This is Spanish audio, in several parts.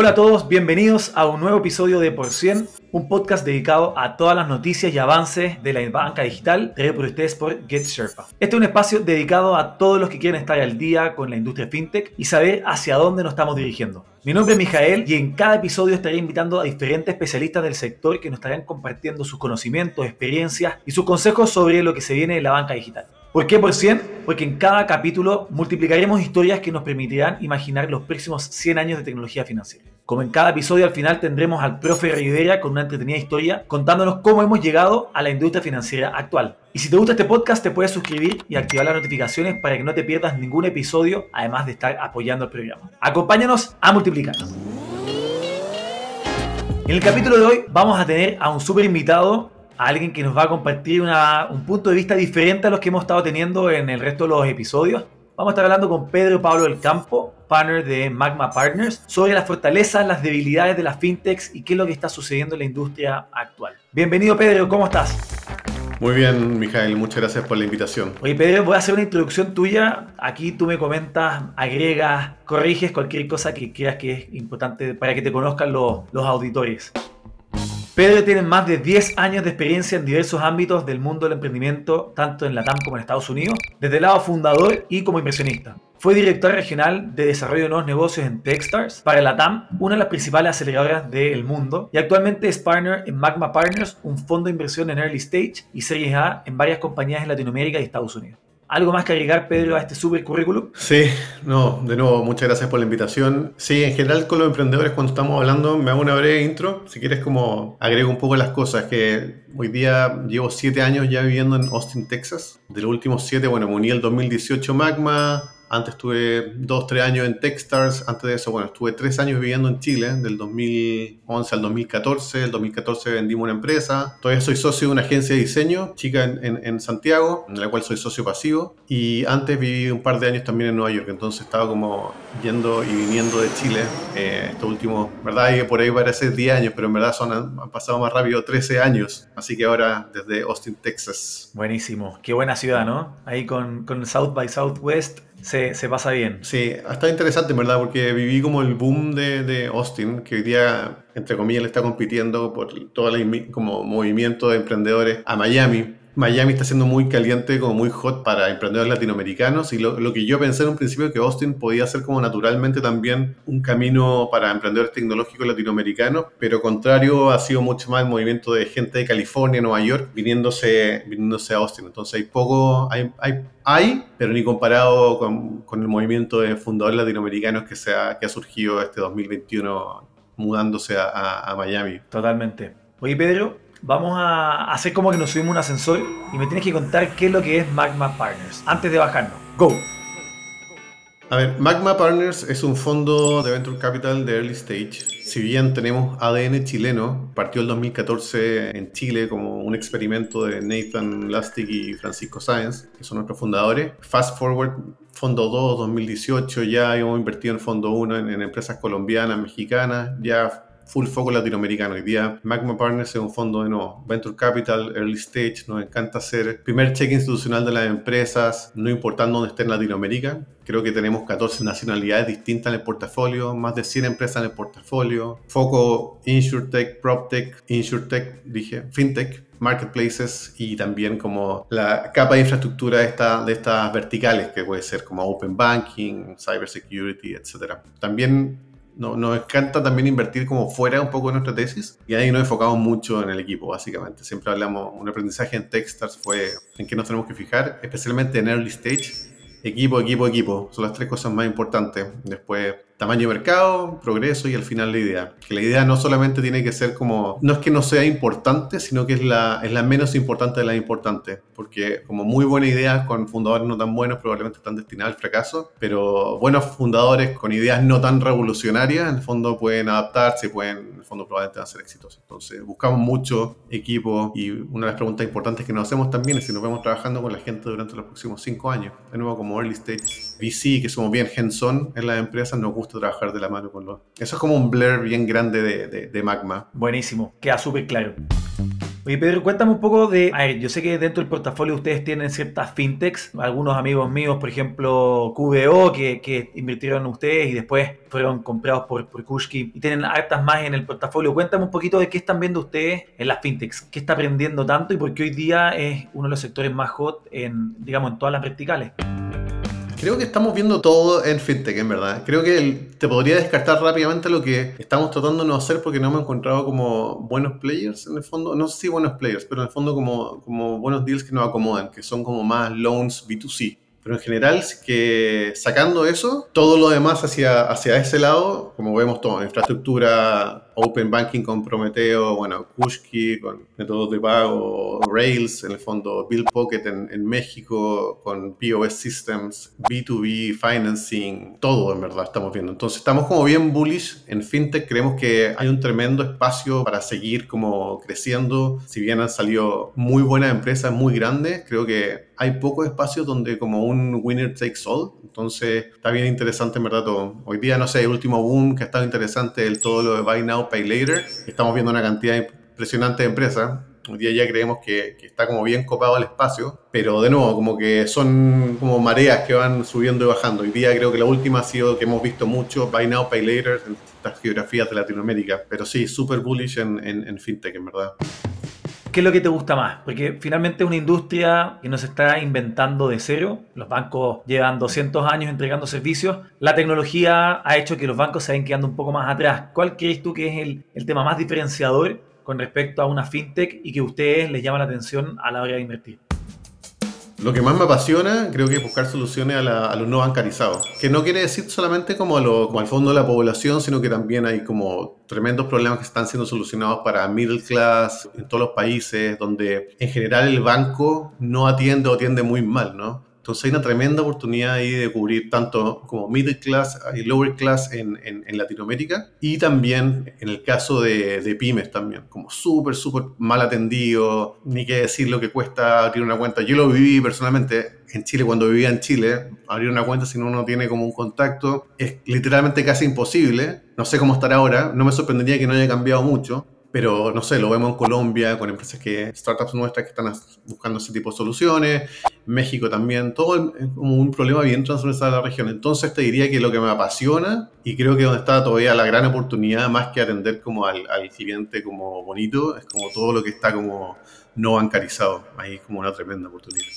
Hola a todos, bienvenidos a un nuevo episodio de Por 100, un podcast dedicado a todas las noticias y avances de la banca digital, traído por ustedes por GetSherpa. Este es un espacio dedicado a todos los que quieren estar al día con la industria fintech y saber hacia dónde nos estamos dirigiendo. Mi nombre es Mijael y en cada episodio estaré invitando a diferentes especialistas del sector que nos estarán compartiendo sus conocimientos, experiencias y sus consejos sobre lo que se viene en la banca digital. ¿Por qué por 100? Porque en cada capítulo multiplicaremos historias que nos permitirán imaginar los próximos 100 años de tecnología financiera. Como en cada episodio al final tendremos al profe Rivera con una entretenida historia contándonos cómo hemos llegado a la industria financiera actual. Y si te gusta este podcast te puedes suscribir y activar las notificaciones para que no te pierdas ningún episodio, además de estar apoyando el programa. Acompáñanos a multiplicar. En el capítulo de hoy vamos a tener a un super invitado a alguien que nos va a compartir un punto de vista diferente a los que hemos estado teniendo en el resto de los episodios. Vamos a estar hablando con Pedro Pablo del Campo, partner de Magma Partners, sobre las fortalezas, las debilidades de las fintechs y qué es lo que está sucediendo en la industria actual. Bienvenido Pedro, ¿cómo estás? Muy bien, Mijael, muchas gracias por la invitación. Oye, Pedro, voy a hacer una introducción tuya. Aquí tú me comentas, agregas, corriges cualquier cosa que creas que es importante para que te conozcan los, los auditores. Pedro tiene más de 10 años de experiencia en diversos ámbitos del mundo del emprendimiento, tanto en la TAM como en Estados Unidos, desde el lado fundador y como inversionista. Fue director regional de desarrollo de nuevos negocios en Techstars para la TAM, una de las principales aceleradoras del mundo, y actualmente es partner en Magma Partners, un fondo de inversión en early stage y series A en varias compañías en Latinoamérica y Estados Unidos. ¿Algo más que agregar, Pedro, a este super currículum? Sí, no, de nuevo, muchas gracias por la invitación. Sí, en general con los emprendedores cuando estamos hablando, me hago una breve intro. Si quieres, como agrego un poco las cosas, que hoy día llevo siete años ya viviendo en Austin, Texas. De los últimos siete, bueno, me uní el 2018 Magma, antes estuve dos, tres años en Techstars. Antes de eso, bueno, estuve tres años viviendo en Chile, del 2011 al 2014. El 2014 vendimos una empresa. Todavía soy socio de una agencia de diseño, chica en, en, Santiago, en la cual soy socio pasivo. Y antes viví un par de años también en Nueva York. Entonces estaba como yendo y viniendo de Chile eh, estos últimos, ¿verdad? Y por ahí parece 10 años, pero en verdad son, han pasado más rápido 13 años. Así que ahora desde Austin, Texas. Buenísimo. Qué buena ciudad, ¿no? Ahí con, con South by Southwest se, se, pasa bien. Sí, está interesante, ¿verdad? Porque viví como el boom de, de, Austin, que hoy día, entre comillas, le está compitiendo por todo el como movimiento de emprendedores a Miami. Miami está siendo muy caliente, como muy hot para emprendedores latinoamericanos y lo, lo, que yo pensé en un principio que Austin podía ser como naturalmente también un camino para emprendedores tecnológicos latinoamericanos, pero contrario ha sido mucho más el movimiento de gente de California, Nueva York, viniéndose, viniéndose a Austin. Entonces hay poco, hay, hay, hay pero ni comparado con, con, el movimiento de fundadores latinoamericanos que, se ha, que ha surgido este 2021 mudándose a, a, a Miami. Totalmente. Oye, Pedro, vamos a hacer como que nos subimos un ascensor y me tienes que contar qué es lo que es Magma Partners antes de bajarnos. Go. A ver, Magma Partners es un fondo de venture capital de early stage. Si bien tenemos ADN chileno, partió el 2014 en Chile como un experimento de Nathan Lustig y Francisco Sáenz, que son nuestros fundadores. Fast forward, fondo 2, 2018, ya hemos invertido en fondo 1 en, en empresas colombianas, mexicanas, ya full foco latinoamericano. Hoy día Magma Partners es un fondo de nuevo, Venture Capital, Early Stage, nos encanta hacer primer cheque institucional de las empresas, no importando dónde esté en Latinoamérica. Creo que tenemos 14 nacionalidades distintas en el portafolio, más de 100 empresas en el portafolio. Foco InsurTech, PropTech, InsurTech, dije, FinTech, marketplaces y también como la capa de infraestructura de, esta, de estas verticales que puede ser como open banking, cybersecurity, etc. También no, nos encanta también invertir como fuera un poco de nuestra tesis y ahí nos enfocamos mucho en el equipo, básicamente. Siempre hablamos, un aprendizaje en Techstars fue en qué nos tenemos que fijar, especialmente en early stage. Equipo, equipo, equipo. Son las tres cosas más importantes. Después tamaño de mercado, progreso y al final la idea. Que la idea no solamente tiene que ser como, no es que no sea importante, sino que es la, es la menos importante de las importantes, porque como muy buenas ideas con fundadores no tan buenos probablemente están destinadas al fracaso, pero buenos fundadores con ideas no tan revolucionarias en el fondo pueden adaptarse, pueden, en el fondo probablemente van a ser exitosos. Entonces buscamos mucho equipo y una de las preguntas importantes que nos hacemos también es si nos vemos trabajando con la gente durante los próximos cinco años. De nuevo, como early stage VC, que somos bien hands-on en las empresas, nos gusta trabajar de la mano con los... Eso es como un blur bien grande de, de, Magma. Buenísimo, queda súper claro. Oye, Pedro, cuéntame un poco de. A ver, yo sé que dentro del portafolio ustedes tienen ciertas fintechs. Algunos amigos míos, por ejemplo, QBO, que, que invirtieron en ustedes y después fueron comprados por, por Kushki y tienen hartas más en el portafolio. Cuéntame un poquito de qué están viendo ustedes en las fintechs. ¿Qué está aprendiendo tanto y por qué hoy día es uno de los sectores más hot en, digamos, en todas las verticales? Creo que estamos viendo todo en fintech, en verdad. Creo que te podría descartar rápidamente lo que estamos tratando de no hacer porque no hemos encontrado como buenos players en el fondo. No sé si buenos players, pero en el fondo como, como buenos deals que nos acomodan, que son como más loans B2C. Pero en general, que sacando eso, todo lo demás hacia, hacia ese lado, como vemos todo, infraestructura, Open Banking con Prometeo, bueno, Kushki con métodos de pago, Rails, en el fondo Bill Pocket en, en, México con POS Systems, B2B, Financing, todo en verdad estamos viendo. Entonces estamos como bien bullish en FinTech, creemos que hay un tremendo espacio para seguir como creciendo, si bien han salido muy buenas empresas, muy grandes, creo que hay pocos espacios donde como un winner takes all, entonces está bien interesante en verdad todo. Hoy día, no sé, el último boom que ha estado interesante, el todo lo de Buy Now, Pay Later. Estamos viendo una cantidad impresionante de empresas. Hoy día ya creemos que, está como bien copado el espacio, pero de nuevo, como que son como mareas que van subiendo y bajando. Hoy día creo que la última ha sido que hemos visto mucho Buy Now, Pay Later en estas geografías de Latinoamérica, pero sí, súper bullish en, en fintech, en verdad. ¿Qué es lo que te gusta más? Porque finalmente es una industria que no se está inventando de cero. Los bancos llevan 200 años entregando servicios. La tecnología ha hecho que los bancos se vayan quedando un poco más atrás. ¿Cuál crees tú que es el, el tema más diferenciador con respecto a una fintech y que a ustedes les llama la atención a la hora de invertir? Lo que más me apasiona, creo que es buscar soluciones a, los no bancarizados. Que no quiere decir solamente como, lo, como al fondo de la población, sino que también hay como tremendos problemas que están siendo solucionados para middle class en todos los países, donde en general el banco no atiende o atiende muy mal, ¿no? Entonces hay una tremenda oportunidad ahí de cubrir tanto como middle class y lower class en, en, Latinoamérica y también en el caso de, de pymes también, como súper, súper mal atendido, ni qué decir lo que cuesta abrir una cuenta. Yo lo viví personalmente en Chile, cuando vivía en Chile, abrir una cuenta si uno no tiene como un contacto es literalmente casi imposible. No sé cómo estará ahora, no me sorprendería que no haya cambiado mucho, pero no sé, lo vemos en Colombia con empresas que, startups nuestras que están buscando ese tipo de soluciones, México también, todo es como un problema bien transversal a la región. Entonces te diría que lo que me apasiona y creo que donde está todavía la gran oportunidad, más que atender como al, al cliente como bonito, es como todo lo que está como no bancarizado. Ahí es como una tremenda oportunidad.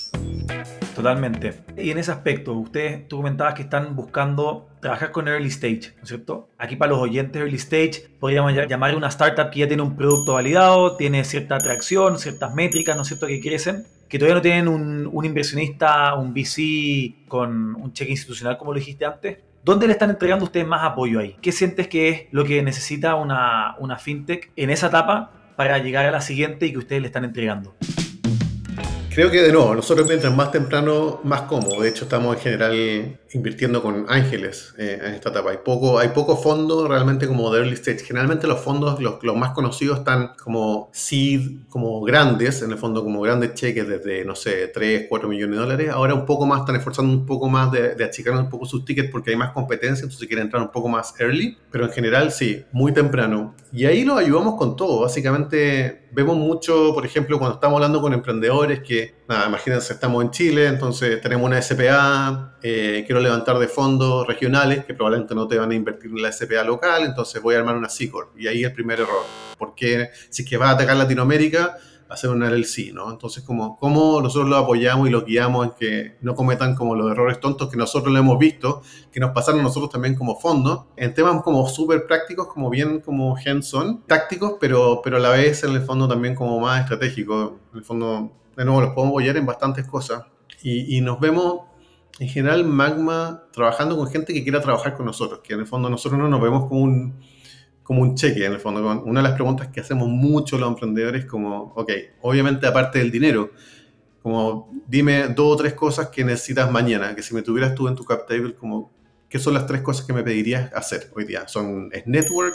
Totalmente. Y en ese aspecto, ustedes, tú comentabas que están buscando trabajar con early stage, ¿no es cierto? Aquí para los oyentes early stage, podríamos llamar una startup que ya tiene un producto validado, tiene cierta atracción, ciertas métricas, ¿no es cierto?, que crecen, que todavía no tienen un, inversionista, un VC con un cheque institucional, como lo dijiste antes. ¿Dónde le están entregando ustedes más apoyo ahí? ¿Qué sientes que es lo que necesita una fintech en esa etapa para llegar a la siguiente y que ustedes le están entregando? Creo que de nuevo, nosotros mientras más temprano, más cómodo. De hecho, estamos en general invirtiendo con ángeles eh, en esta etapa. Hay poco, hay poco fondo realmente como de early stage. Generalmente los fondos, los, los, más conocidos, están como seed, como grandes, en el fondo como grandes cheques desde, no sé, 3, 4 millones de dólares. Ahora un poco más, están esforzando un poco más de, de achicar un poco sus tickets porque hay más competencia, entonces quieren entrar un poco más early. Pero en general sí, muy temprano. Y ahí los ayudamos con todo. Básicamente vemos mucho, por ejemplo, cuando estamos hablando con emprendedores que, nada, imagínense, estamos en Chile, entonces tenemos una SPA, eh, quiero levantar de fondos regionales que probablemente no te van a invertir en la SPA local, entonces voy a armar una c Y ahí el primer error. Porque si es que va a atacar Latinoamérica, hacer un LLC, ¿no? Entonces, como, ¿cómo nosotros los apoyamos y los guiamos en que no cometan como los errores tontos que nosotros lo hemos visto, que nos pasaron a nosotros también como fondo, en temas como súper prácticos, como bien como hands-on, tácticos, pero, pero a la vez en el fondo también como más estratégico. En el fondo, de nuevo, los podemos apoyar en bastantes cosas. Y, y nos vemos en general Magma trabajando con gente que quiera trabajar con nosotros, que en el fondo nosotros no nos vemos como un, como un cheque, en el fondo. Una de las preguntas que hacemos mucho los emprendedores como, ok, obviamente aparte del dinero, como dime dos o tres cosas que necesitas mañana, que si me tuvieras tú en tu cap table, como, ¿qué son las tres cosas que me pedirías hacer hoy día? Son, es network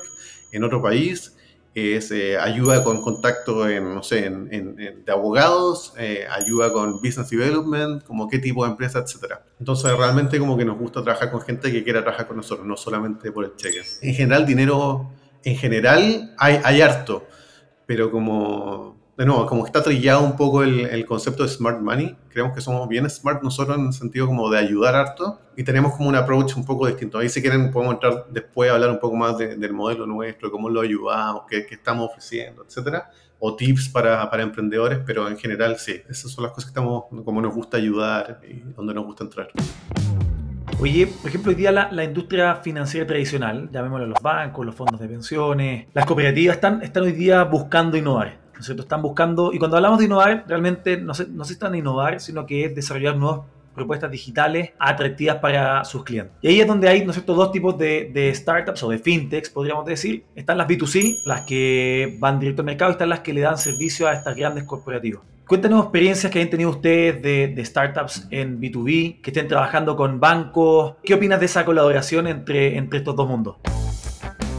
en otro país, es eh, ayuda con contacto en, no sé, en, de abogados, eh, ayuda con business development, como qué tipo de empresa, etcétera. Entonces realmente como que nos gusta trabajar con gente que quiera trabajar con nosotros, no solamente por el cheque. En general dinero, en general hay, hay harto, pero como de nuevo, como está trillado un poco el, concepto de smart money, creemos que somos bien smart nosotros en el sentido como de ayudar harto y tenemos como un approach un poco distinto. Ahí si quieren podemos entrar después a hablar un poco más del modelo nuestro, cómo lo ayudamos, qué, qué estamos ofreciendo, etcétera o tips para, para, emprendedores, pero en general sí, esas son las cosas que estamos, como nos gusta ayudar y donde nos gusta entrar. Oye, por ejemplo, hoy día la, industria financiera tradicional, llamémoslo los bancos, los fondos de pensiones, las cooperativas, están, están hoy día buscando innovar. ¿no Están buscando, y cuando hablamos de innovar, realmente no se, no se están innovar, sino que es desarrollar nuevas propuestas digitales atractivas para sus clientes. Y ahí es donde hay, ¿no es dos tipos de, de, startups o de fintechs, podríamos decir. Están las B2C, las que van directo al mercado, y están las que le dan servicio a estas grandes corporativas. Cuéntanos experiencias que hayan tenido ustedes de, startups en B2B, que estén trabajando con bancos. ¿Qué opinas de esa colaboración entre, entre estos dos mundos?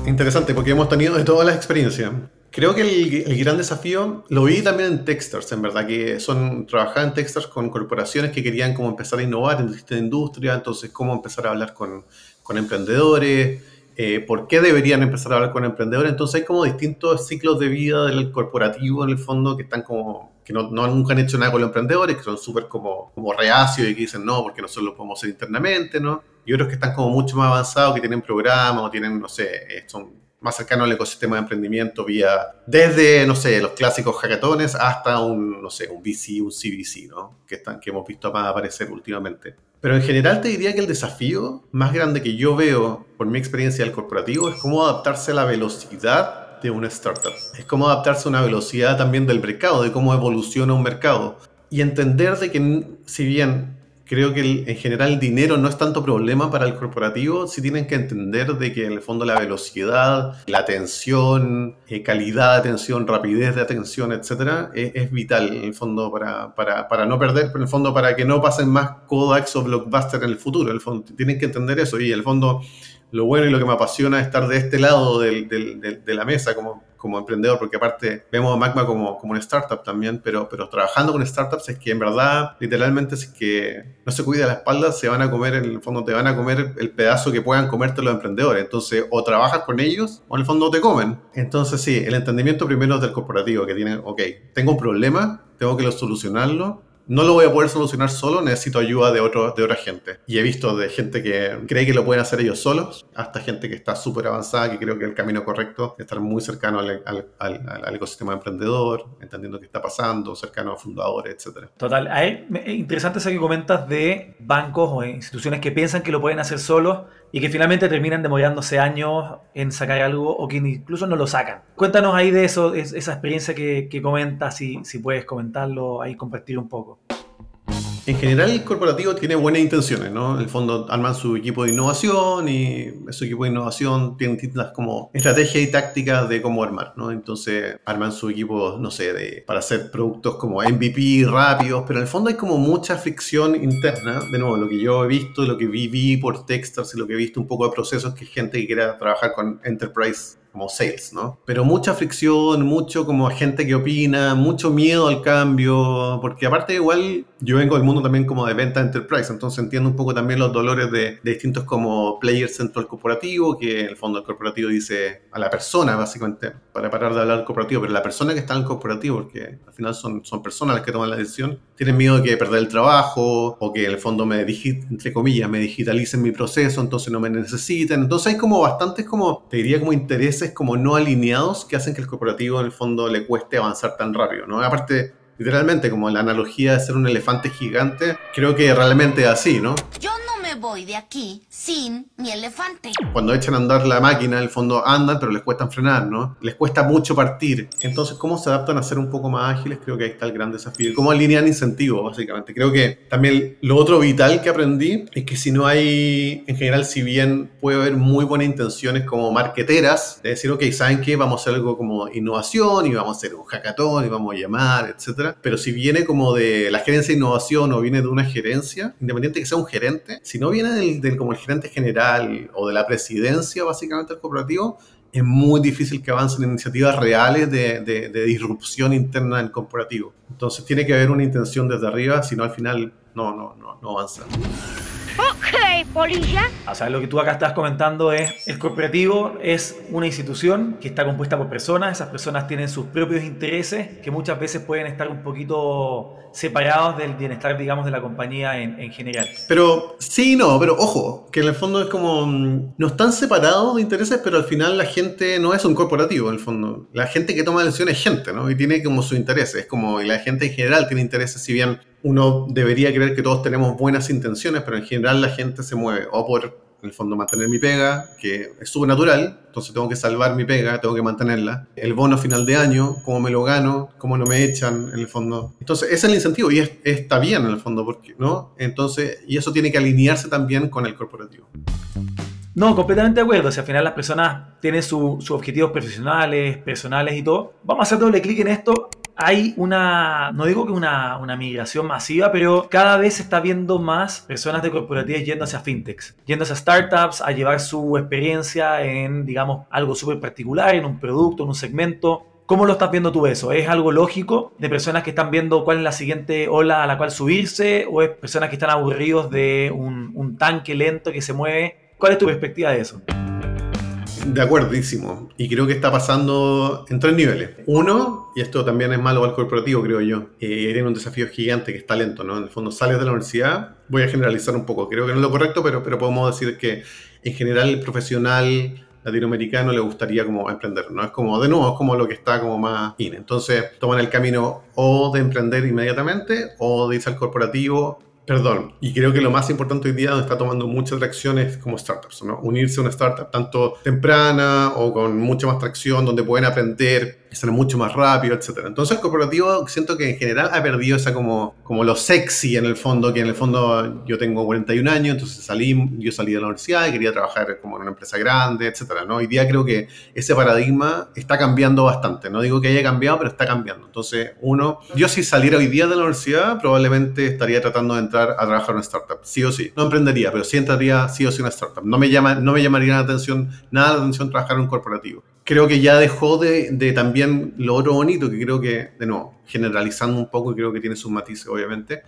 Interesante, porque hemos tenido de todas las experiencias. Creo que el, gran desafío lo vi también en Techstars, en verdad, que son trabajar en Techstars con corporaciones que querían como empezar a innovar en distintas industria, entonces cómo empezar a hablar con, con emprendedores, eh, por qué deberían empezar a hablar con emprendedores. Entonces hay como distintos ciclos de vida del corporativo en el fondo que están como que no, no nunca han hecho nada con los emprendedores, que son súper como, como reacios y que dicen no, porque nosotros lo podemos hacer internamente, ¿no? Y otros que están como mucho más avanzados, que tienen programas o tienen, no sé, eh, son más cercano al ecosistema de emprendimiento vía desde, no sé, los clásicos hackatones hasta un, no sé, un VC, un CVC, ¿no? Que, están, que hemos visto más aparecer últimamente. Pero en general te diría que el desafío más grande que yo veo por mi experiencia del corporativo es cómo adaptarse a la velocidad de una startup. Es cómo adaptarse a una velocidad también del mercado, de cómo evoluciona un mercado. Y entender de que si bien creo que en general el dinero no es tanto problema para el corporativo, si tienen que entender de que en el fondo la velocidad, la atención, eh, calidad de atención, rapidez de atención, etcétera, es, vital en el fondo para, para, para, no perder, pero en el fondo para que no pasen más Kodaks o Blockbuster en el futuro. El fondo tienen que entender eso y en el fondo lo bueno y lo que me apasiona es estar de este lado del, del, de la mesa como como emprendedor, porque aparte vemos a Magma como, como una startup también, pero, pero trabajando con startups es que en verdad, literalmente, es que no se cuida la espalda, se van a comer, en el fondo te van a comer el pedazo que puedan comerte los emprendedores. Entonces, o trabajas con ellos o en el fondo te comen. Entonces, sí, el entendimiento primero es del corporativo, que tiene, ok, tengo un problema, tengo que solucionarlo, no lo voy a poder solucionar solo, necesito ayuda de, otro, de otra gente. Y he visto de gente que cree que lo pueden hacer ellos solos, hasta gente que está súper avanzada, que creo que el camino correcto es estar muy cercano al, al, ecosistema emprendedor, entendiendo qué está pasando, cercano a fundadores, etc. Total. Es interesante eso que comentas de bancos o instituciones que piensan que lo pueden hacer solos y que finalmente terminan demorándose años en sacar algo o que incluso no lo sacan. Cuéntanos ahí de eso, esa experiencia que, que comentas, si, si puedes comentarlo ahí, compartir un poco. En general, el corporativo tiene buenas intenciones, ¿no? En el fondo arman su equipo de innovación y su equipo de innovación tiene distintas como estrategias y tácticas de cómo armar, ¿no? Entonces arman su equipo, no sé, de, para hacer productos como MVP rápidos, pero en el fondo hay como mucha fricción interna. De nuevo, lo que yo he visto, lo que viví por Techstars y lo que he visto un poco de procesos que gente que quiera trabajar con Enterprise como sales, ¿no? Pero mucha fricción, mucho como gente que opina, mucho miedo al cambio, porque aparte igual yo vengo del mundo también como de venta enterprise, entonces entiendo un poco también los dolores de, distintos como players dentro del corporativo, que en el fondo el corporativo dice a la persona básicamente, para parar de hablar del corporativo, pero la persona que está en el corporativo, porque al final son, son personas las que toman la decisión, tienen miedo de que perder el trabajo o que en el fondo me, entre comillas, me digitalicen mi proceso, entonces no me necesiten, entonces hay como bastantes como, te diría como intereses como no alineados que hacen que el corporativo en el fondo le cueste avanzar tan rápido, ¿no? Aparte, literalmente, como la analogía de ser un elefante gigante, creo que realmente es así, ¿no? Yo no me voy de aquí sin mi elefante. Cuando echan a andar la máquina, en el fondo andan, pero les cuesta frenar, ¿no? Les cuesta mucho partir. Entonces, ¿cómo se adaptan a ser un poco más ágiles? Creo que ahí está el gran desafío. ¿Cómo alinean incentivos, básicamente? Creo que también lo otro vital que aprendí es que si no hay, en general, si bien puede haber muy buenas intenciones como marqueteras, de decir, ok, ¿saben qué? Vamos a hacer algo como innovación y vamos a hacer un hackathon y vamos a llamar, etcétera. Pero si viene como de la gerencia de innovación o viene de una gerencia, independiente que sea un gerente, si no viene del, como el gerente general o de la presidencia, básicamente, del corporativo, es muy difícil que avancen iniciativas reales de, de, de, disrupción interna del corporativo. Entonces tiene que haber una intención desde arriba, si no al final no, no, no, no avanza. Ok, polilla. O sea, lo que tú acá estás comentando es, el corporativo es una institución que está compuesta por personas, esas personas tienen sus propios intereses que muchas veces pueden estar un poquito separados del bienestar, digamos, de la compañía en, en general. Pero sí, no, pero ojo, que en el fondo es como, mm, no están separados de intereses, pero al final la gente no es un corporativo, en el fondo. La gente que toma decisiones es gente, ¿no? Y tiene como sus intereses, es como, y la gente en general tiene intereses, si bien uno debería creer que todos tenemos buenas intenciones, pero en general la gente se mueve o por, en el fondo, mantener mi pega, que es natural, entonces tengo que salvar mi pega, tengo que mantenerla. El bono final de año, cómo me lo gano, cómo no me echan, en el fondo. Entonces, ese es el incentivo y está bien, en el fondo, porque, ¿no? Entonces, y eso tiene que alinearse también con el corporativo. No, completamente de acuerdo. Si al final las personas tienen sus objetivos profesionales, personales y todo, vamos a hacer doble clic en esto hay una, no digo que una, una, migración masiva, pero cada vez se está viendo más personas de corporativas yendo hacia fintechs, yendo hacia startups, a llevar su experiencia en, digamos, algo súper particular, en un producto, en un segmento. ¿Cómo lo estás viendo tú eso? ¿Es algo lógico de personas que están viendo cuál es la siguiente ola a la cual subirse? ¿O es personas que están aburridos de un, un tanque lento que se mueve? ¿Cuál es tu perspectiva de eso? De acuerdísimo. Y creo que está pasando en tres niveles. Uno, y esto también es malo al corporativo, creo yo, eh, tiene un desafío gigante que es talento, ¿no? En el fondo sales de la universidad, voy a generalizar un poco, creo que no es lo correcto, pero, pero podemos decir que en general el profesional latinoamericano le gustaría como emprender, ¿no? Es como, de nuevo, es como lo que está como más in. Entonces toman el camino o de emprender inmediatamente o de irse al corporativo Perdón, y creo que lo más importante hoy día donde está tomando muchas tracciones como startups, ¿no? Unirse a una startup tanto temprana o con mucha más tracción, donde pueden aprender, ser mucho más rápido, etc. Entonces el corporativo siento que en general ha perdido esa como, como lo sexy en el fondo, que en el fondo yo tengo 41 años, entonces salí, yo salí de la universidad y quería trabajar como en una empresa grande, etc. Hoy día creo que ese paradigma está cambiando bastante, no digo que haya cambiado, pero está cambiando. Entonces uno, yo si saliera hoy día de la universidad probablemente estaría tratando de entrar a trabajar en una startup, sí o sí. No emprendería, pero sí entraría sí o sí en una startup. No me, llama, no me llamaría la atención, nada la atención trabajar en un corporativo creo que ya dejó de, de, también lo otro bonito, que creo que, de nuevo, generalizando un poco, creo que tiene sus matices, obviamente,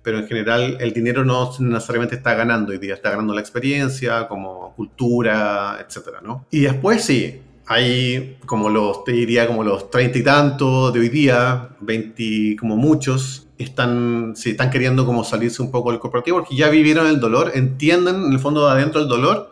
pero en general el dinero no necesariamente está ganando hoy día, está ganando la experiencia, como cultura, etcétera, ¿no? Y después sí, hay como los, te diría, como los treinta y tantos de hoy día, 20 como muchos, están, sí, están queriendo como salirse un poco del corporativo porque ya vivieron el dolor, entienden en el fondo de adentro el dolor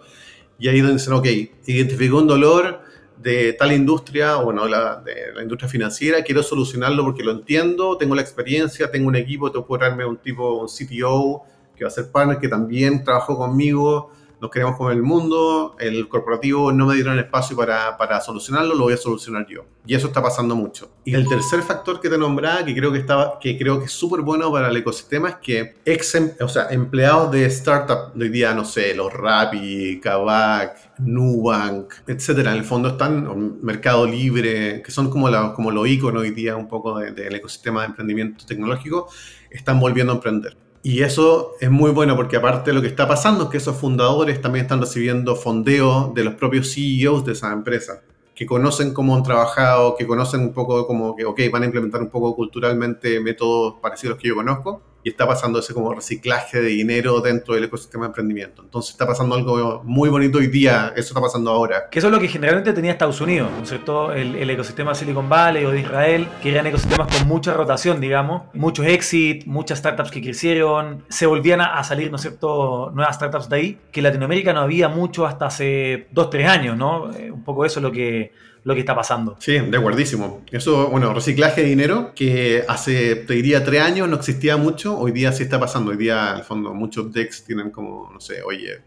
y ahí dicen, ok, identificó un dolor, de tal industria, o bueno, la, de la industria financiera, quiero solucionarlo porque lo entiendo, tengo la experiencia, tengo un equipo, tengo que darme un tipo, un CTO, que va a ser partner, que también trabajó conmigo, nos queremos comer el mundo, el corporativo no me dieron espacio para, para, solucionarlo, lo voy a solucionar yo. Y eso está pasando mucho. Y el tercer factor que te nombraba, que creo que, estaba, que, creo que es súper bueno para el ecosistema, es que ex, o sea, empleados de startup de hoy día, no sé, los Rappi, Kavak, Nubank, etcétera, en el fondo están, Mercado Libre, que son como, la, como los iconos hoy día un poco del ecosistema de emprendimiento tecnológico, están volviendo a emprender. Y eso es muy bueno porque aparte lo que está pasando es que esos fundadores también están recibiendo fondeo de los propios CEOs de esa empresa, que conocen cómo han trabajado, que conocen un poco como que, ok, van a implementar un poco culturalmente métodos parecidos que yo conozco y está pasando ese como reciclaje de dinero dentro del ecosistema de emprendimiento. Entonces está pasando algo muy bonito hoy día, eso está pasando ahora. Que eso es lo que generalmente tenía Estados Unidos, ¿no es cierto? El, el ecosistema Silicon Valley o de Israel, que eran ecosistemas con mucha rotación, digamos, muchos exit, muchas startups que crecieron, se volvían a, salir, ¿no es cierto?, nuevas startups de ahí, que en Latinoamérica no había mucho hasta hace dos, tres años, ¿no? Eh, un poco eso es lo que lo que está pasando. Sí, de acuerdísimo. Eso, bueno, reciclaje de dinero que hace, te diría, tres años no existía mucho, hoy día sí está pasando. Hoy día, al fondo, muchos decks tienen como, no sé, oye,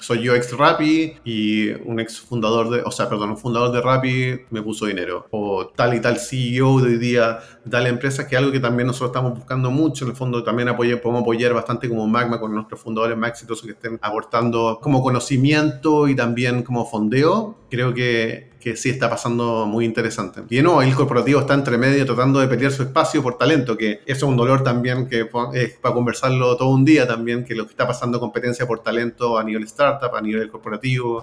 soy yo ex Rappi y un ex fundador de, o sea, perdón, un fundador de Rappi me puso dinero. O tal y tal CEO de hoy día, tal empresa, que es algo que también nosotros estamos buscando mucho. En el fondo también apoye, podemos apoyar bastante como Magma con nuestros fundadores más exitosos que estén aportando como conocimiento y también como fondeo. Creo que, que sí está pasando muy interesante. Y no, el corporativo está entre medio tratando de pelear su espacio por talento, que eso es un dolor también que es para conversarlo todo un día también, que lo que está pasando competencia por talento a nivel startup, a nivel corporativo.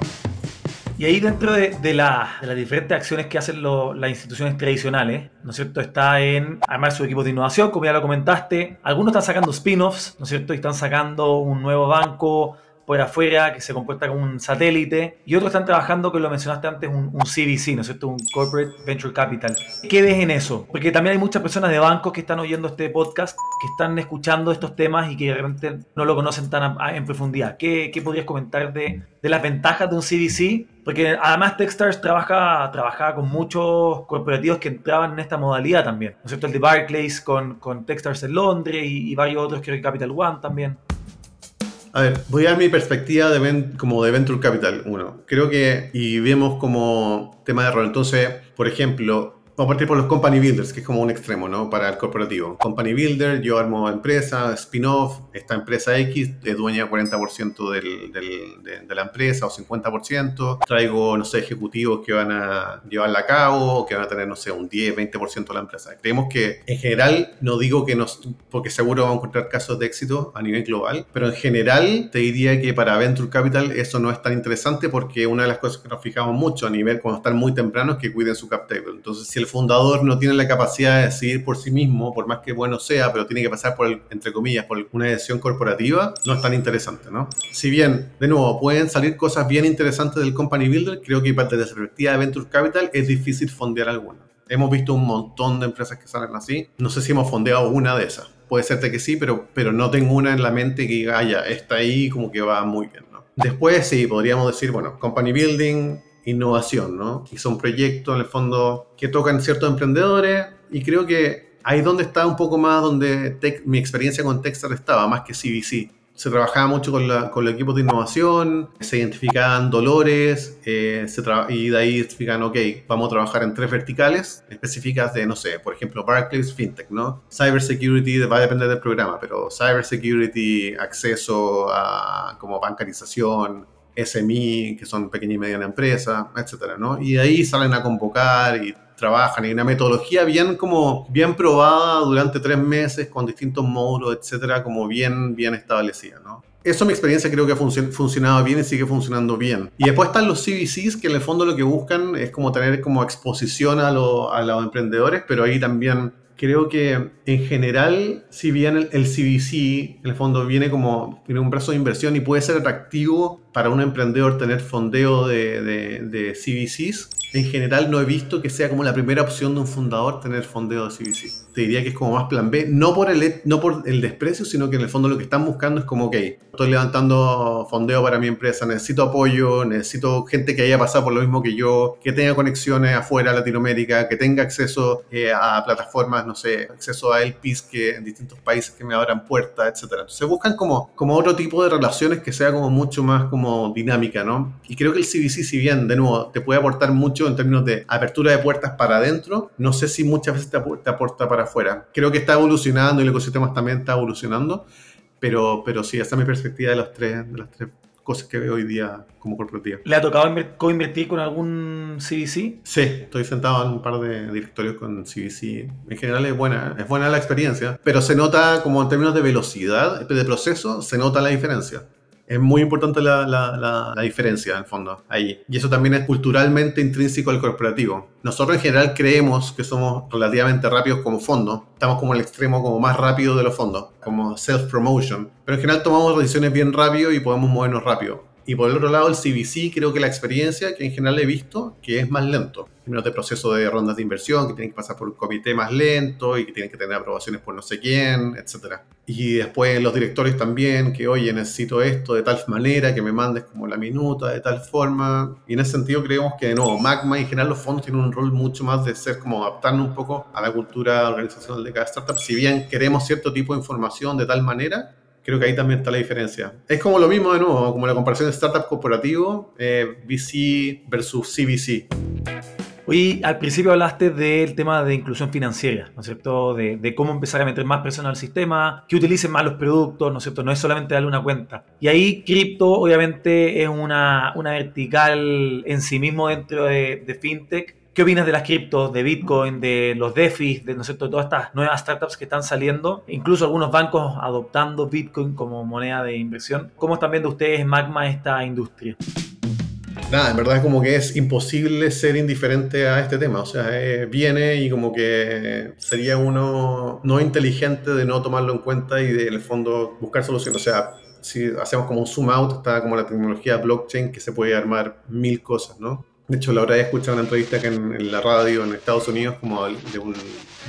Y ahí dentro de, de, la, de las diferentes acciones que hacen las instituciones tradicionales, ¿no es cierto? Está en armar su equipo de innovación, como ya lo comentaste. Algunos están sacando spin-offs, ¿no es cierto? Y están sacando un nuevo banco, por afuera, que se comporta como un satélite, y otros están trabajando, que lo mencionaste antes, un, un, CVC, ¿no es cierto? Un Corporate Venture Capital. ¿Qué ves en eso? Porque también hay muchas personas de bancos que están oyendo este podcast, que están escuchando estos temas y que realmente no lo conocen tan en profundidad. ¿Qué, qué podrías comentar de, de, las ventajas de un CVC? Porque además Techstars trabaja, trabajaba con muchos corporativos que entraban en esta modalidad también, ¿no es cierto? El de Barclays con, con Techstars en Londres y, y varios otros, creo que Capital One también. A ver, voy a dar mi perspectiva de, como de Venture Capital, uno. Creo que, y vemos como tema de rol. Entonces, por ejemplo, Vamos a partir por los company builders, que es como un extremo, ¿no? Para el corporativo. Company builder, yo armo empresa, spin-off, esta empresa X es dueña 40% del, del, de, de, la empresa o 50%. Traigo, no sé, ejecutivos que van a llevarla a cabo o que van a tener, no sé, un 10, 20% de la empresa. Creemos que, en general, no digo que nos, porque seguro vamos a encontrar casos de éxito a nivel global, pero en general te diría que para Venture Capital eso no es tan interesante porque una de las cosas que nos fijamos mucho a nivel cuando están muy tempranos es que cuiden su cap table. Entonces, si el fundador no tiene la capacidad de decidir por sí mismo, por más que bueno sea, pero tiene que pasar por, el, entre comillas, por una decisión corporativa, no es tan interesante, ¿no? Si bien, de nuevo, pueden salir cosas bien interesantes del company builder, creo que desde la perspectiva de Venture Capital es difícil fondear alguna. Hemos visto un montón de empresas que salen así. No sé si hemos fondeado una de esas. Puede ser que sí, pero, pero no tengo una en la mente que diga, ah, ya, está ahí como que va muy bien, ¿no? Después sí, podríamos decir, bueno, company building, innovación, ¿no? Y son proyectos en el fondo que tocan ciertos emprendedores y creo que ahí donde está un poco más donde tech, mi experiencia con Techstar estaba, más que CVC. Se trabajaba mucho con, la, con los equipos de innovación, se identificaban dolores eh, se y de ahí identifican, ok, vamos a trabajar en tres verticales específicas de, no sé, por ejemplo, Barclays FinTech, ¿no? Cybersecurity va a depender del programa, pero Cybersecurity, acceso a como bancarización, SMI, que son pequeña y mediana empresa, etcétera, ¿no? Y de ahí salen a convocar y trabajan y una metodología bien como bien probada durante tres meses con distintos módulos, etcétera, como bien bien establecida, ¿no? Eso mi experiencia creo que ha funcionado bien y sigue funcionando bien. Y después están los CVCs que en el fondo lo que buscan es como tener como exposición a, lo, a los emprendedores, pero ahí también creo que en general, si bien el, el, CVC en el fondo viene como tiene un brazo de inversión y puede ser atractivo para un emprendedor tener fondeo de, de, de CVCs, en general no he visto que sea como la primera opción de un fundador tener fondeo de CVC. Te diría que es como más plan B, no por el, no por el desprecio, sino que en el fondo lo que están buscando es como, ok, estoy levantando fondeo para mi empresa, necesito apoyo, necesito gente que haya pasado por lo mismo que yo, que tenga conexiones afuera Latinoamérica, que tenga acceso eh, a plataformas, no sé, acceso a LPs que en distintos países que me abran puertas, etc. Entonces buscan como, como otro tipo de relaciones que sea como mucho más como dinámica, ¿no? Y creo que el CVC, si bien, de nuevo, te puede aportar mucho en términos de apertura de puertas para adentro, no sé si muchas veces te aporta para afuera. Creo que está evolucionando y el ecosistema también está evolucionando, pero, pero sí, esa es mi perspectiva de, los tres, de las tres cosas que veo hoy día como corporativa. ¿Le ha tocado co-invertir con algún CVC? Sí, estoy sentado en un par de directorios con CVC. En general es buena, es buena la experiencia, pero se nota como en términos de velocidad, de proceso, se nota la diferencia es muy importante la, la, la, la, diferencia, en el fondo, ahí. Y eso también es culturalmente intrínseco al corporativo. Nosotros en general creemos que somos relativamente rápidos como fondo. Estamos como el extremo como más rápido de los fondos, como self-promotion. Pero en general tomamos decisiones bien rápido y podemos movernos rápido. Y por el otro lado, el CVC, creo que la experiencia que en general he visto, que es más lento. Primero de proceso de rondas de inversión, que tienen que pasar por un comité más lento y que tienen que tener aprobaciones por no sé quién, etc. Y después los directores también, que oye, necesito esto de tal manera, que me mandes como la minuta de tal forma. Y en ese sentido creemos que, no, Magma y en general los fondos tienen un rol mucho más de ser como adaptarnos un poco a la cultura organizacional de cada startup. Si bien queremos cierto tipo de información de tal manera, creo que ahí también está la diferencia. Es como lo mismo de nuevo, como la comparación de startup corporativo, eh, VC versus CVC. Hoy al principio hablaste del tema de inclusión financiera, ¿no es cierto? De, cómo empezar a meter más personas al sistema, que utilicen más los productos, ¿no es cierto? No es solamente darle una cuenta. Y ahí cripto obviamente es una, una vertical en sí mismo dentro de, de FinTech ¿Qué opinas de las criptos, de Bitcoin, de los DeFi, de, ¿no todas estas nuevas startups que están saliendo? Incluso algunos bancos adoptando Bitcoin como moneda de inversión. ¿Cómo están viendo ustedes, Magma, esta industria? Nada, en verdad es como que es imposible ser indiferente a este tema. O sea, eh, viene y como que sería uno no inteligente de no tomarlo en cuenta y de, en el fondo buscar soluciones. O sea, si hacemos como un zoom out, está como la tecnología blockchain que se puede armar mil cosas, ¿no? De hecho, la otra vez escuché una entrevista que en, la radio en Estados Unidos como de un,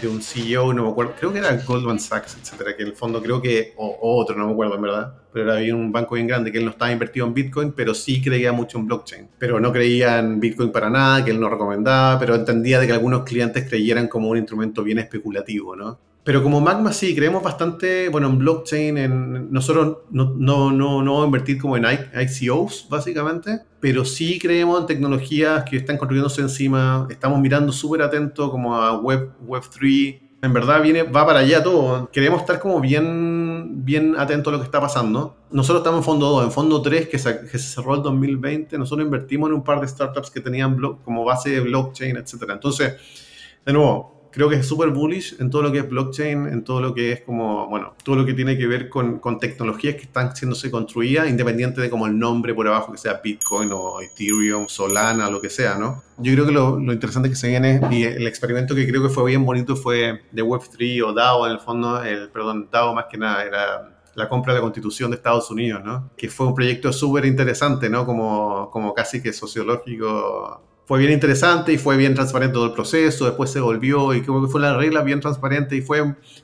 de un CEO, no me acuerdo, creo que era Goldman Sachs, etcétera, que en el fondo creo que, o, otro, no me acuerdo en verdad, pero era un banco bien grande que él no estaba invertido en Bitcoin, pero sí creía mucho en blockchain. Pero no creía en Bitcoin para nada, que él no recomendaba, pero entendía de que algunos clientes creyeran como un instrumento bien especulativo, ¿no? Pero como Magma sí, creemos bastante, bueno, en blockchain, en, nosotros no, no, no, no invertir como en ICOs, básicamente, pero sí creemos en tecnologías que están construyéndose encima, estamos mirando súper atento como a Web, Web3, en verdad viene, va para allá todo, queremos estar como bien, bien atentos a lo que está pasando. Nosotros estamos en fondo 2, en fondo 3, que se, que se cerró el 2020, nosotros invertimos en un par de startups que tenían como base de blockchain, etc. Entonces, de nuevo, creo que es súper bullish en todo lo que es blockchain, en todo lo que es como, bueno, todo lo que tiene que ver con, con tecnologías que están siéndose construidas, independiente de como el nombre por abajo, que sea Bitcoin o Ethereum, Solana, lo que sea, ¿no? Yo creo que lo, lo interesante que se viene, y el experimento que creo que fue bien bonito fue de Web3 o DAO en el fondo, el, perdón, DAO más que nada, era la compra de la constitución de Estados Unidos, ¿no? Que fue un proyecto súper interesante, ¿no? Como, como casi que sociológico fue bien interesante y fue bien transparente todo el proceso, después se volvió y creo que fue la regla bien transparente y fue,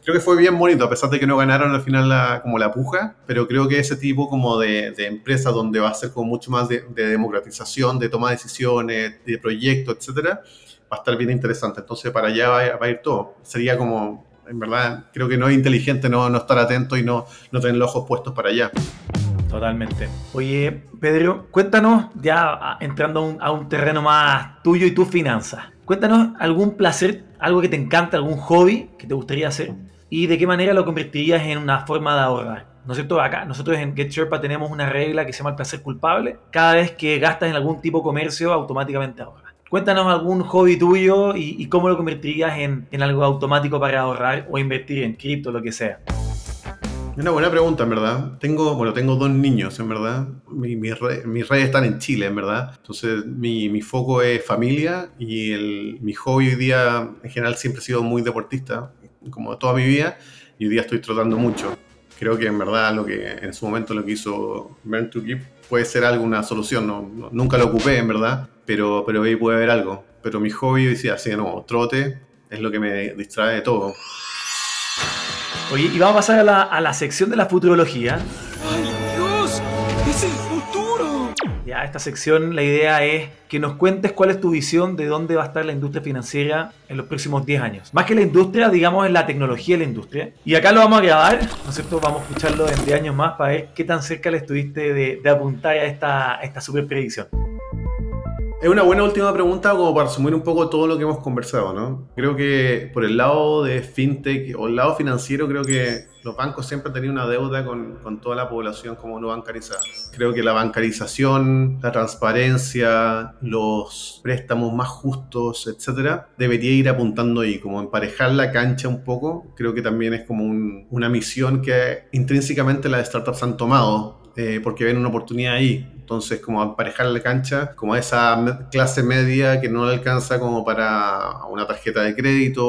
creo que fue bien bonito, a pesar de que no ganaron al final la, como la puja, pero creo que ese tipo como de, empresa donde va a ser como mucho más de, democratización, de toma de decisiones, de proyectos, etcétera, va a estar bien interesante. Entonces para allá va, va a ir todo. Sería como, en verdad, creo que no es inteligente no, no estar atento y no, no tener los ojos puestos para allá. Totalmente. Oye, Pedro, cuéntanos, ya entrando a un, terreno más tuyo y tus finanzas, cuéntanos algún placer, algo que te encanta, algún hobby que te gustaría hacer y de qué manera lo convertirías en una forma de ahorrar. ¿No es cierto? Acá nosotros en GetSherpa tenemos una regla que se llama el placer culpable. Cada vez que gastas en algún tipo de comercio, automáticamente ahorras. Cuéntanos algún hobby tuyo y, cómo lo convertirías en, en algo automático para ahorrar o invertir en cripto, lo que sea. Una buena pregunta, en verdad. Tengo, bueno, tengo dos niños, en verdad. Mi, mis redes están en Chile, en verdad. Entonces, mi, mi foco es familia y el, mi hobby hoy día, en general, siempre he sido muy deportista, como toda mi vida, y hoy día estoy trotando mucho. Creo que, en verdad, lo que en su momento lo que hizo Burn to Keep puede ser alguna solución. No, nunca lo ocupé, en verdad, pero, pero ahí puede haber algo. Pero mi hobby, decía así, no, trote, es lo que me distrae de todo. Oye, y vamos a pasar a la, a la sección de la futurología. ¡Ay, Dios! ¡Es el futuro! Ya, esta sección, la idea es que nos cuentes cuál es tu visión de dónde va a estar la industria financiera en los próximos 10 años. Más que la industria, digamos, en la tecnología de la industria. Y acá lo vamos a grabar, ¿no es cierto? Vamos a escucharlo en 10 años más para ver qué tan cerca le estuviste de, de apuntar a esta, a esta super predicción. Es una buena última pregunta como para resumir un poco todo lo que hemos conversado, ¿no? Creo que por el lado de fintech o el lado financiero, creo que los bancos siempre han tenido una deuda con, toda la población como no bancarizada. Creo que la bancarización, la transparencia, los préstamos más justos, etcétera, debería ir apuntando ahí, como emparejar la cancha un poco. Creo que también es como un, una misión que intrínsecamente las startups han tomado eh, porque ven una oportunidad ahí Entonces, como emparejar la cancha, como esa clase media que no alcanza como para una tarjeta de crédito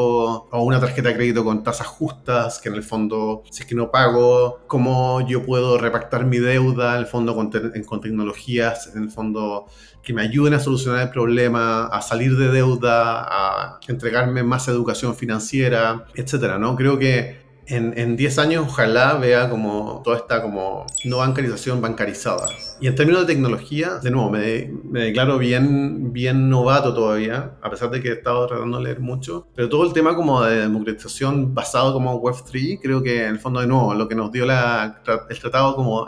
o una tarjeta de crédito con tasas justas, que en el fondo, si es que no pago, cómo yo puedo repactar mi deuda, en el fondo con, con tecnologías, en el fondo que me ayuden a solucionar el problema, a salir de deuda, a entregarme más educación financiera, etcétera, ¿no? Creo que en, 10 años ojalá vea como toda esta como no bancarización bancarizada. Y en términos de tecnología, de nuevo, me, me, declaro bien, bien novato todavía, a pesar de que he estado tratando de leer mucho, pero todo el tema como de democratización basado como Web3, creo que en el fondo de nuevo, lo que nos dio la, el tratado como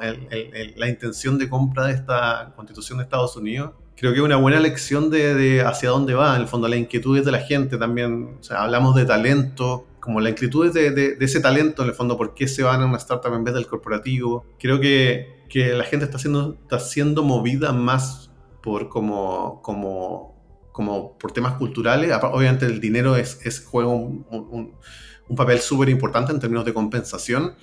la intención de compra de esta constitución de Estados Unidos, creo que es una buena lección de, de, hacia dónde va, en el fondo, las inquietudes de la gente también. O sea, hablamos de talento, como la inquietud de, de, ese talento, en el fondo, por qué se van a una startup en vez del corporativo. Creo que, que la gente está siendo, está siendo movida más por como, como, como por temas culturales. Obviamente el dinero es, es juega un, un, un papel súper importante en términos de compensación,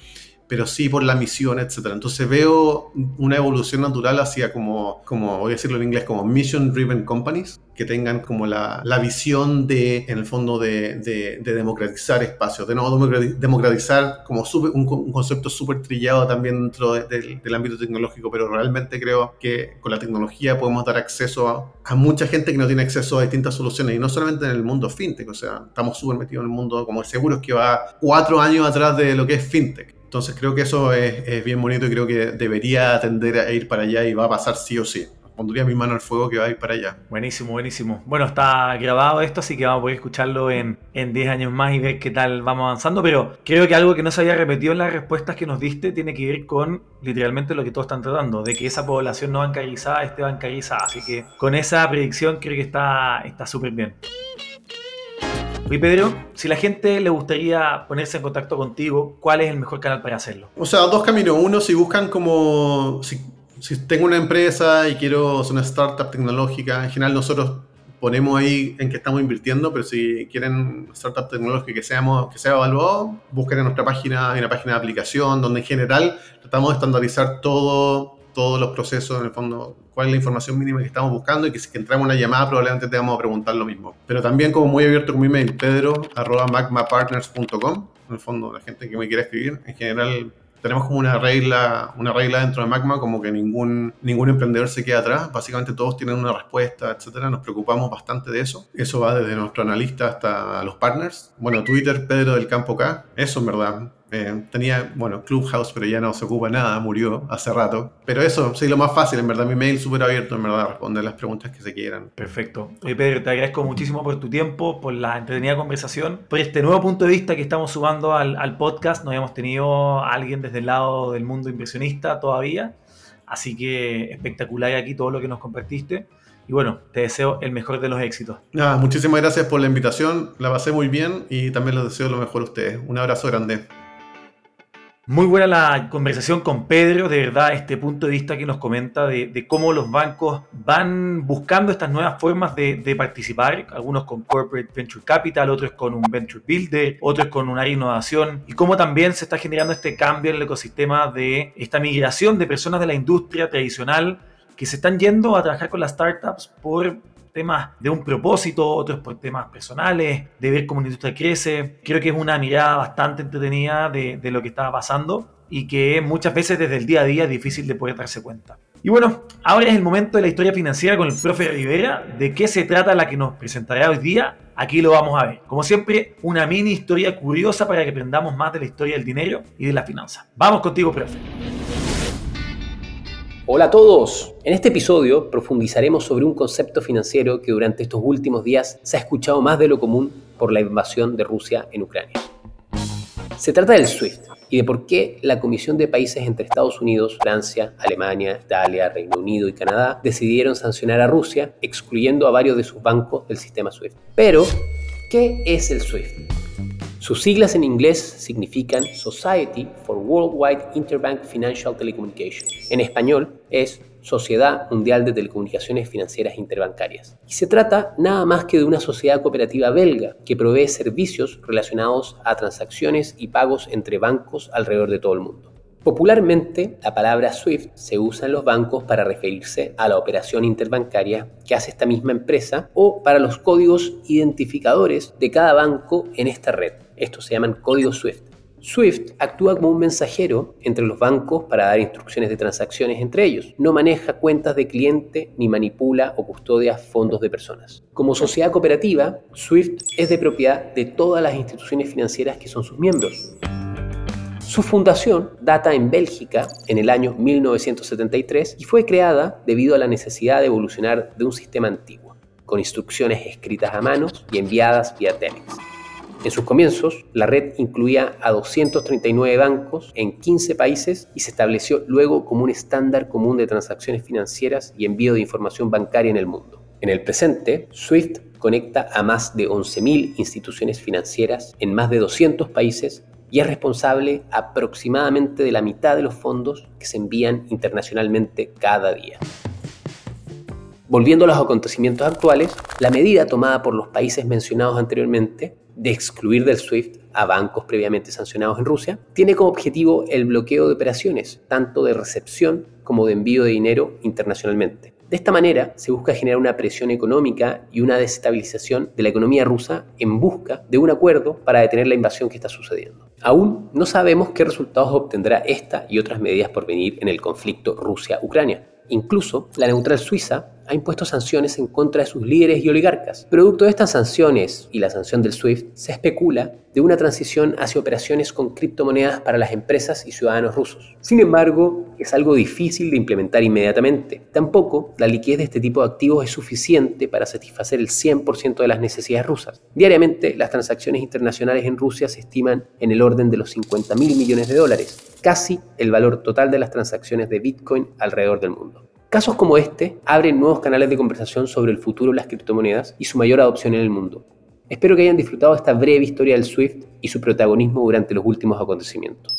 pero sí por la misión, etc. Entonces veo una evolución natural hacia como, como voy a decirlo en inglés, como mission driven companies, que tengan como la, la visión de, en el fondo, de, de, democratizar espacios, de no democratizar como un, concepto súper trillado también dentro del ámbito tecnológico, pero realmente creo que con la tecnología podemos dar acceso a, a, mucha gente que no tiene acceso a distintas soluciones, y no solamente en el mundo fintech, o sea, estamos súper metidos en el mundo como seguros que va cuatro años atrás de lo que es fintech. Entonces creo que eso es, bien bonito y creo que debería tender a ir para allá y va a pasar sí o sí. Pondría mi mano al fuego que va a ir para allá. Buenísimo, buenísimo. Bueno, está grabado esto, así que vamos a poder escucharlo en, en 10 años más y ver qué tal vamos avanzando. Pero creo que algo que no se había repetido en las respuestas que nos diste tiene que ver con literalmente lo que todos están tratando, de que esa población no bancarizada esté bancarizada. Así que con esa predicción creo que está súper bien. Oye, Pedro, si la gente le gustaría ponerse en contacto contigo, ¿cuál es el mejor canal para hacerlo? O sea, dos caminos. Uno, si buscan como. Si, tengo una empresa y quiero hacer una startup tecnológica, en general nosotros ponemos ahí en qué estamos invirtiendo, pero si quieren startup tecnológica que, seamos, que sea evaluado, busquen en nuestra página, en la página de aplicación, donde en general tratamos de estandarizar todo todos los procesos, en el fondo, cuál es la información mínima que estamos buscando y que si entramos en una llamada probablemente te vamos a preguntar lo mismo. Pero también como muy abierto con mi mail, pedro.magmapartners.com, en el fondo, la gente que me quiera escribir, en general tenemos como una regla, una regla dentro de Magma, como que ningún, ningún emprendedor se queda atrás. Básicamente todos tienen una respuesta, etcétera. Nos preocupamos bastante de eso. Eso va desde nuestro analista hasta los partners. Bueno, Twitter, Pedro del Campo K. Eso en verdad. Eh, tenía, bueno, Clubhouse, pero ya no se ocupa nada, murió hace rato. Pero eso, sí, lo más fácil, en verdad, mi mail súper abierto, en verdad, responder las preguntas que se quieran. Perfecto. Oye, Pedro, te agradezco muchísimo por tu tiempo, por la entretenida conversación, por este nuevo punto de vista que estamos sumando al, al podcast. No habíamos tenido a alguien desde el lado del mundo impresionista todavía. Así que espectacular aquí todo lo que nos compartiste. Y bueno, te deseo el mejor de los éxitos. Nada, muchísimas gracias por la invitación. La pasé muy bien y también les deseo lo mejor a ustedes. Un abrazo grande. Muy buena la conversación con Pedro, de verdad, este punto de vista que nos comenta de, cómo los bancos van buscando estas nuevas formas de, participar, algunos con Corporate Venture Capital, otros con un Venture Builder, otros con un área de innovación, y cómo también se está generando este cambio en el ecosistema de esta migración de personas de la industria tradicional que se están yendo a trabajar con las startups por temas de un propósito, otros por temas personales, de ver cómo la industria crece. Creo que es una mirada bastante entretenida de, de lo que estaba pasando y que muchas veces desde el día a día es difícil de poder darse cuenta. Y bueno, ahora es el momento de la historia financiera con el profe Rivera. ¿De qué se trata la que nos presentará hoy día? Aquí lo vamos a ver. Como siempre, una mini historia curiosa para que aprendamos más de la historia del dinero y de la finanza. Vamos contigo, profe. Hola a todos. En este episodio profundizaremos sobre un concepto financiero que durante estos últimos días se ha escuchado más de lo común por la invasión de Rusia en Ucrania. Se trata del SWIFT y de por qué la Comisión de Países entre Estados Unidos, Francia, Alemania, Italia, Reino Unido y Canadá decidieron sancionar a Rusia, excluyendo a varios de sus bancos del sistema SWIFT. Pero, ¿qué es el SWIFT? Sus siglas en inglés significan Society for Worldwide Interbank Financial Telecommunication. En español es Sociedad Mundial de Telecomunicaciones Financieras Interbancarias. Y se trata nada más que de una sociedad cooperativa belga que provee servicios relacionados a transacciones y pagos entre bancos alrededor de todo el mundo. Popularmente, la palabra SWIFT se usa en los bancos para referirse a la operación interbancaria que hace esta misma empresa o para los códigos identificadores de cada banco en esta red. Estos se llaman códigos SWIFT. SWIFT actúa como un mensajero entre los bancos para dar instrucciones de transacciones entre ellos. No maneja cuentas de cliente ni manipula o custodia fondos de personas. Como sociedad cooperativa, SWIFT es de propiedad de todas las instituciones financieras que son sus miembros. Su fundación data en Bélgica en el año 1973 y fue creada debido a la necesidad de evolucionar de un sistema antiguo, con instrucciones escritas a mano y enviadas vía Telex. En sus comienzos, la red incluía a 239 bancos en 15 países y se estableció luego como un estándar común de transacciones financieras y envío de información bancaria en el mundo. En el presente, SWIFT conecta a más de 11.000 instituciones financieras en más de 200 países y es responsable aproximadamente de la mitad de los fondos que se envían internacionalmente cada día. Volviendo a los acontecimientos actuales, la medida tomada por los países mencionados anteriormente de excluir del SWIFT a bancos previamente sancionados en Rusia tiene como objetivo el bloqueo de operaciones, tanto de recepción como de envío de dinero internacionalmente. De esta manera se busca generar una presión económica y una desestabilización de la economía rusa en busca de un acuerdo para detener la invasión que está sucediendo. Aún no sabemos qué resultados obtendrá esta y otras medidas por venir en el conflicto Rusia-Ucrania. Incluso la neutral suiza ha impuesto sanciones en contra de sus líderes y oligarcas. Producto de estas sanciones y la sanción del SWIFT, se especula de una transición hacia operaciones con criptomonedas para las empresas y ciudadanos rusos. Sin embargo, es algo difícil de implementar inmediatamente. Tampoco la liquidez de este tipo de activos es suficiente para satisfacer el 100% de las necesidades rusas. Diariamente, las transacciones internacionales en Rusia se estiman en el orden de los 50 mil millones de dólares, casi el valor total de las transacciones de Bitcoin alrededor del mundo. Casos como este abren nuevos canales de conversación sobre el futuro de las criptomonedas y su mayor adopción en el mundo. Espero que hayan disfrutado esta breve historia del SWIFT y su protagonismo durante los últimos acontecimientos.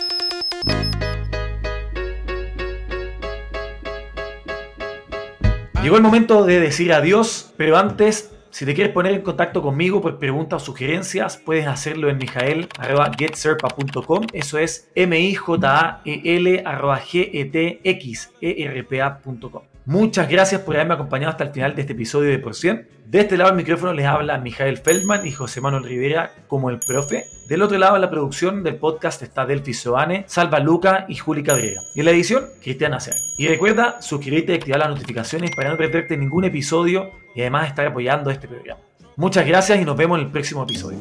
Llegó el momento de decir adiós, pero antes si te quieres poner en contacto conmigo por preguntas o sugerencias, puedes hacerlo en mijael.getserpa.com. Eso es M-I-J-A-E-L G-E-T-X-E-R-P-A.com. Muchas gracias por haberme acompañado hasta el final de este episodio de Por 100. De este lado del micrófono les habla Mijael Feldman y José Manuel Rivera como el profe. Del otro lado de la producción del podcast está Delphi Soane, Salva Luca y Juli Cabrera. Y en la edición, Cristian Acer. Y recuerda suscribirte y activar las notificaciones para no perderte ningún episodio y además estar apoyando este programa. Muchas gracias y nos vemos en el próximo episodio.